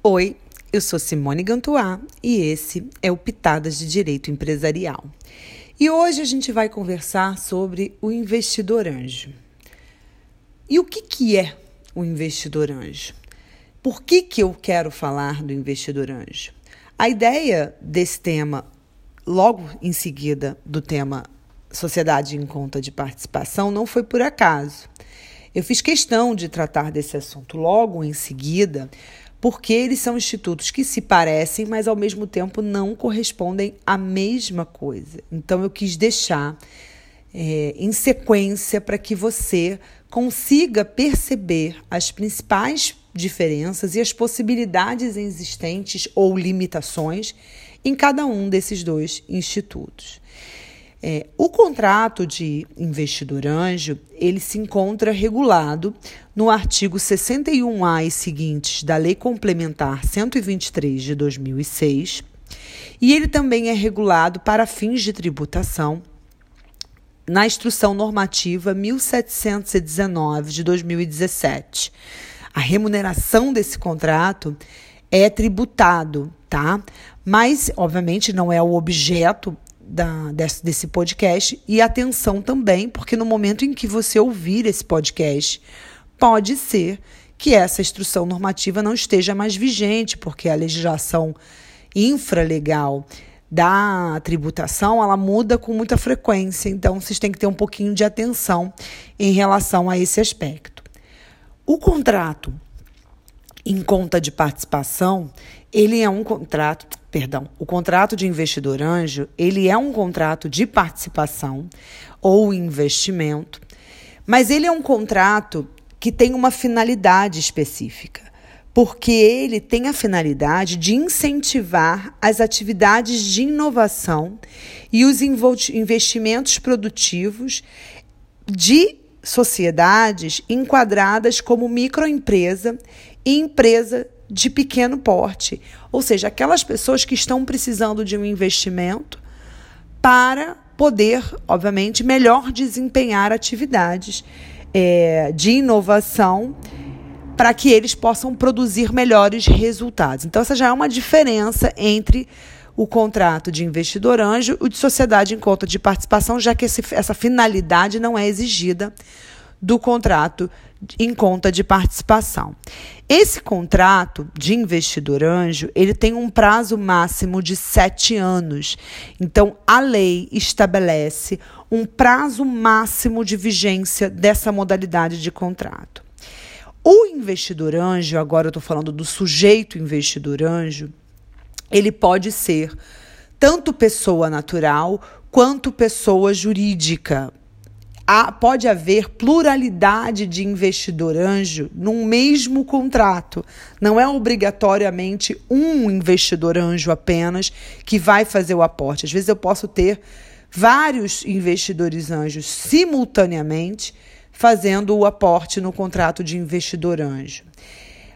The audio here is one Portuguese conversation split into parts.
Oi, eu sou Simone Gantuá e esse é o Pitadas de Direito Empresarial. E hoje a gente vai conversar sobre o investidor anjo. E o que, que é o investidor anjo? Por que, que eu quero falar do investidor anjo? A ideia desse tema, logo em seguida do tema Sociedade em Conta de Participação, não foi por acaso. Eu fiz questão de tratar desse assunto logo em seguida, porque eles são institutos que se parecem, mas ao mesmo tempo não correspondem à mesma coisa. Então eu quis deixar é, em sequência para que você consiga perceber as principais diferenças e as possibilidades existentes ou limitações em cada um desses dois institutos. É, o contrato de investidor anjo ele se encontra regulado no artigo 61A e seguintes da Lei Complementar 123 de 2006 e ele também é regulado para fins de tributação na Instrução Normativa 1719 de 2017. A remuneração desse contrato é tributado, tá? Mas, obviamente, não é o objeto da, desse, desse podcast e atenção também, porque no momento em que você ouvir esse podcast, pode ser que essa instrução normativa não esteja mais vigente, porque a legislação infralegal da tributação, ela muda com muita frequência, então vocês têm que ter um pouquinho de atenção em relação a esse aspecto. O contrato em conta de participação, ele é um contrato, perdão, o contrato de investidor anjo, ele é um contrato de participação ou investimento, mas ele é um contrato que tem uma finalidade específica, porque ele tem a finalidade de incentivar as atividades de inovação e os investimentos produtivos de sociedades enquadradas como microempresa e empresa de pequeno porte, ou seja, aquelas pessoas que estão precisando de um investimento para poder, obviamente, melhor desempenhar atividades é, de inovação para que eles possam produzir melhores resultados. Então, essa já é uma diferença entre o contrato de investidor anjo e de sociedade em conta de participação, já que esse, essa finalidade não é exigida do contrato em conta de participação. Esse contrato de investidor anjo ele tem um prazo máximo de sete anos. Então, a lei estabelece um prazo máximo de vigência dessa modalidade de contrato. O investidor anjo, agora eu estou falando do sujeito investidor anjo, ele pode ser tanto pessoa natural quanto pessoa jurídica há, pode haver pluralidade de investidor anjo num mesmo contrato. Não é obrigatoriamente um investidor anjo apenas que vai fazer o aporte. Às vezes eu posso ter vários investidores anjos simultaneamente fazendo o aporte no contrato de investidor anjo.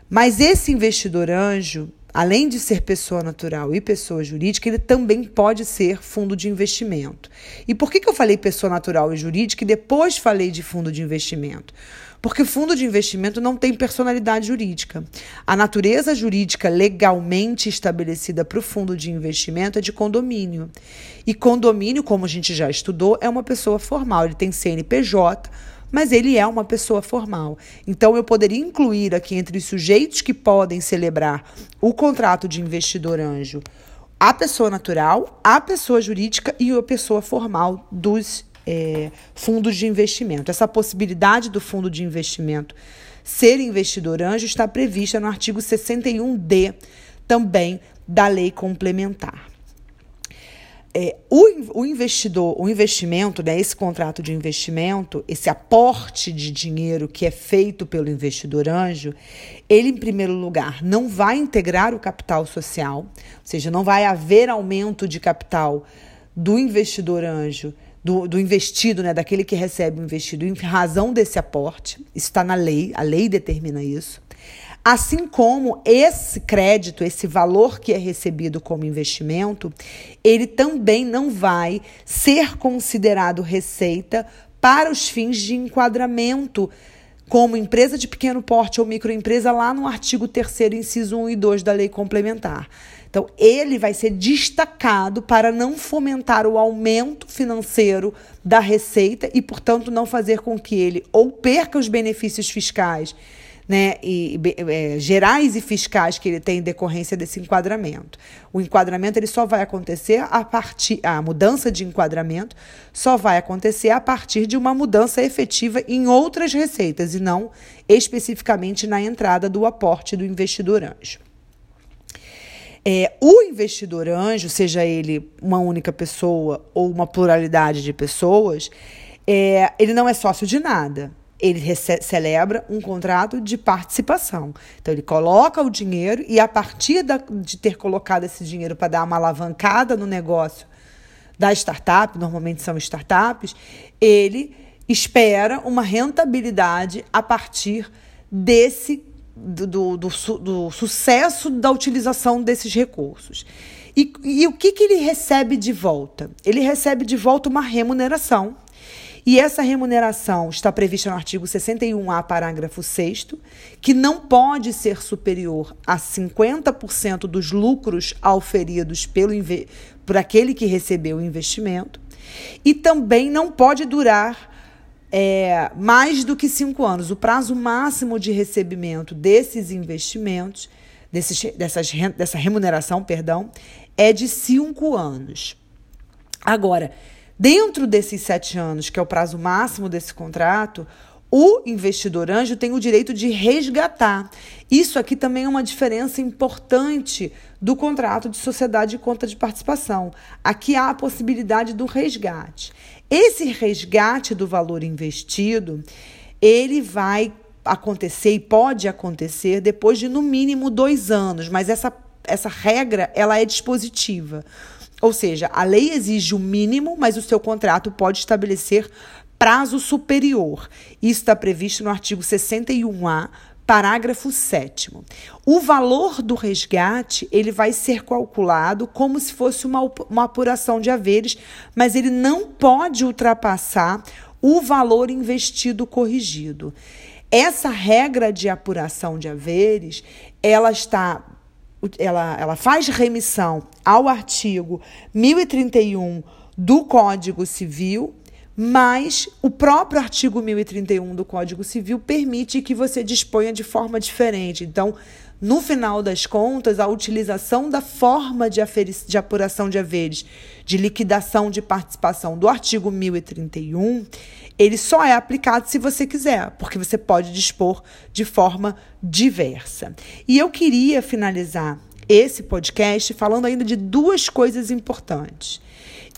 Mas esse investidor anjo, além de ser pessoa natural e pessoa jurídica, ele também pode ser fundo de investimento. E por que, que eu falei pessoa natural e jurídica e depois falei de fundo de investimento? Porque fundo de investimento não tem personalidade jurídica. A natureza jurídica legalmente estabelecida para o fundo de investimento é de condomínio. E condomínio, como a gente já estudou, é uma pessoa formal. Ele tem CNPJ mas ele é uma pessoa formal. Então, eu poderia incluir aqui entre os sujeitos que podem celebrar o contrato de investidor anjo a pessoa natural, a pessoa jurídica e a pessoa formal dos é, fundos de investimento. Essa possibilidade do fundo de investimento ser investidor anjo está prevista no artigo 61D também da lei complementar é, o, o, investidor, o investimento, né, esse contrato de investimento, esse aporte de dinheiro que é feito pelo investidor anjo, ele, em primeiro lugar, não vai integrar o capital social, ou seja, não vai haver aumento de capital do investidor anjo, do, do investido, né, daquele que recebe o investido, em razão desse aporte. Isso está na lei, a lei determina isso. Assim como esse crédito, esse valor que é recebido como investimento, ele também não vai ser considerado receita para os fins de enquadramento como empresa de pequeno porte ou microempresa lá no artigo 3 inciso 1 e 2 da lei complementar. Então, ele vai ser destacado para não fomentar o aumento financeiro da receita e, portanto, não fazer com que ele ou perca os benefícios fiscais né, e, é, gerais e fiscais que ele tem em decorrência desse enquadramento. O enquadramento ele só vai acontecer a partir a mudança de enquadramento só vai acontecer a partir de uma mudança efetiva em outras receitas e não especificamente na entrada do aporte do investidor anjo. É, o investidor anjo, seja ele uma única pessoa ou uma pluralidade de pessoas, é, ele não é sócio de nada. Ele celebra um contrato de participação. Então, ele coloca o dinheiro e, a partir da, de ter colocado esse dinheiro para dar uma alavancada no negócio da startup, normalmente são startups, ele espera uma rentabilidade a partir desse do, do, do, do, sucesso da utilização desses recursos. E, e o que, que ele recebe de volta? Ele recebe de volta uma remuneração. E essa remuneração está prevista no artigo 61A, parágrafo 6, que não pode ser superior a 50% dos lucros auferidos pelo, por aquele que recebeu o investimento. E também não pode durar é, mais do que cinco anos. O prazo máximo de recebimento desses investimentos, desses, dessas, dessa remuneração, perdão, é de cinco anos. Agora, dentro desses sete anos, que é o prazo máximo desse contrato, o investidor anjo tem o direito de resgatar. Isso aqui também é uma diferença importante do contrato de sociedade de conta de participação. Aqui há a possibilidade do resgate. Esse resgate do valor investido, ele vai acontecer e pode acontecer depois de no mínimo dois anos, mas essa, essa regra ela é dispositiva. Ou seja, a lei exige o mínimo, mas o seu contrato pode estabelecer prazo superior. Isso está previsto no artigo 61A, parágrafo 7 O valor do resgate, ele vai ser calculado como se fosse uma, uma apuração de haveres, mas ele não pode ultrapassar o valor investido corrigido. Essa regra de apuração de haveres, ela está ela, ela faz remissão ao artigo 1031 do Código Civil mas o próprio artigo 1031 do Código Civil permite que você disponha de forma diferente. Então, no final das contas, a utilização da forma de, de apuração de haveres, de liquidação de participação do artigo 1031, ele só é aplicado se você quiser, porque você pode dispor de forma diversa. E eu queria finalizar esse podcast falando ainda de duas coisas importantes.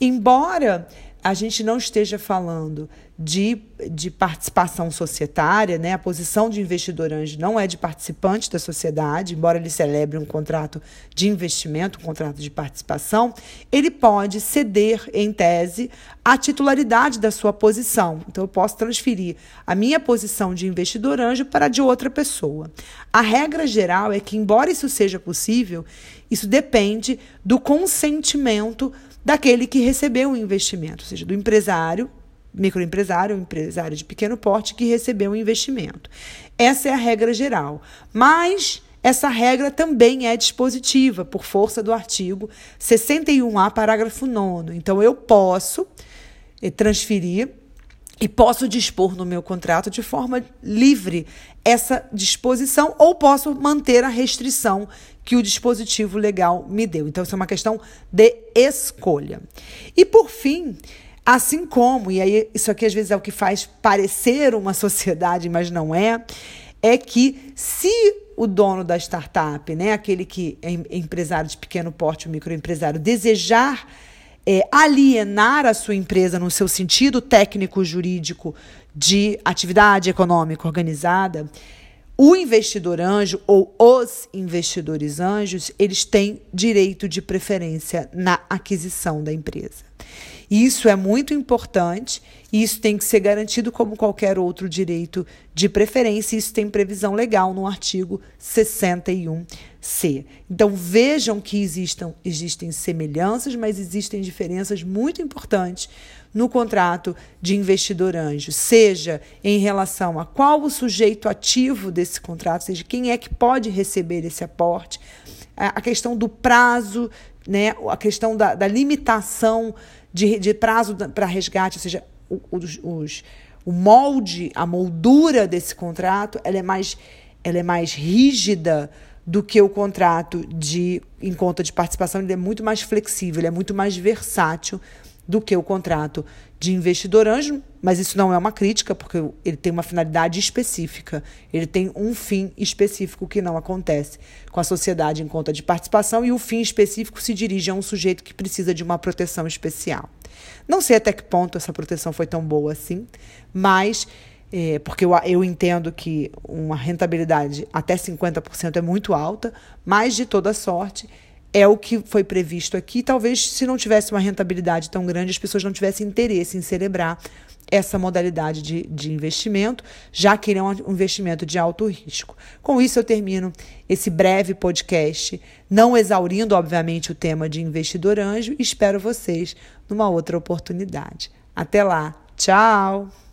Embora a gente não esteja falando de, de participação societária, né? a posição de investidor anjo não é de participante da sociedade, embora ele celebre um contrato de investimento, um contrato de participação, ele pode ceder, em tese, a titularidade da sua posição. Então, eu posso transferir a minha posição de investidor anjo para a de outra pessoa. A regra geral é que, embora isso seja possível, isso depende do consentimento daquele que recebeu o investimento, ou seja, do empresário, microempresário, empresário de pequeno porte que recebeu o investimento. Essa é a regra geral. Mas essa regra também é dispositiva, por força do artigo 61A, parágrafo 9. Então, eu posso eh, transferir e posso dispor no meu contrato de forma livre essa disposição ou posso manter a restrição que o dispositivo legal me deu. Então, isso é uma questão de escolha. E, por fim, assim como, e aí isso aqui às vezes é o que faz parecer uma sociedade, mas não é, é que se o dono da startup, né, aquele que é empresário de pequeno porte, o microempresário, desejar é, alienar a sua empresa no seu sentido técnico-jurídico de atividade econômica organizada, o investidor anjo ou os investidores anjos, eles têm direito de preferência na aquisição da empresa. Isso é muito importante e isso tem que ser garantido como qualquer outro direito de preferência. Isso tem previsão legal no artigo 61C. Então vejam que existam, existem semelhanças, mas existem diferenças muito importantes no contrato de investidor anjo, seja em relação a qual o sujeito ativo desse contrato, seja quem é que pode receber esse aporte, a questão do prazo, né, a questão da, da limitação de, de prazo para resgate, ou seja, os, os, o molde, a moldura desse contrato, ela é mais, ela é mais rígida do que o contrato de em conta de participação, ele é muito mais flexível, ele é muito mais versátil do que o contrato de investidor anjo, mas isso não é uma crítica, porque ele tem uma finalidade específica, ele tem um fim específico que não acontece com a sociedade em conta de participação, e o fim específico se dirige a um sujeito que precisa de uma proteção especial. Não sei até que ponto essa proteção foi tão boa assim, mas. É, porque eu, eu entendo que uma rentabilidade até 50% é muito alta, mas de toda sorte é o que foi previsto aqui. Talvez, se não tivesse uma rentabilidade tão grande, as pessoas não tivessem interesse em celebrar essa modalidade de, de investimento, já que ele é um investimento de alto risco. Com isso, eu termino esse breve podcast, não exaurindo, obviamente, o tema de investidor anjo. Espero vocês numa outra oportunidade. Até lá. Tchau!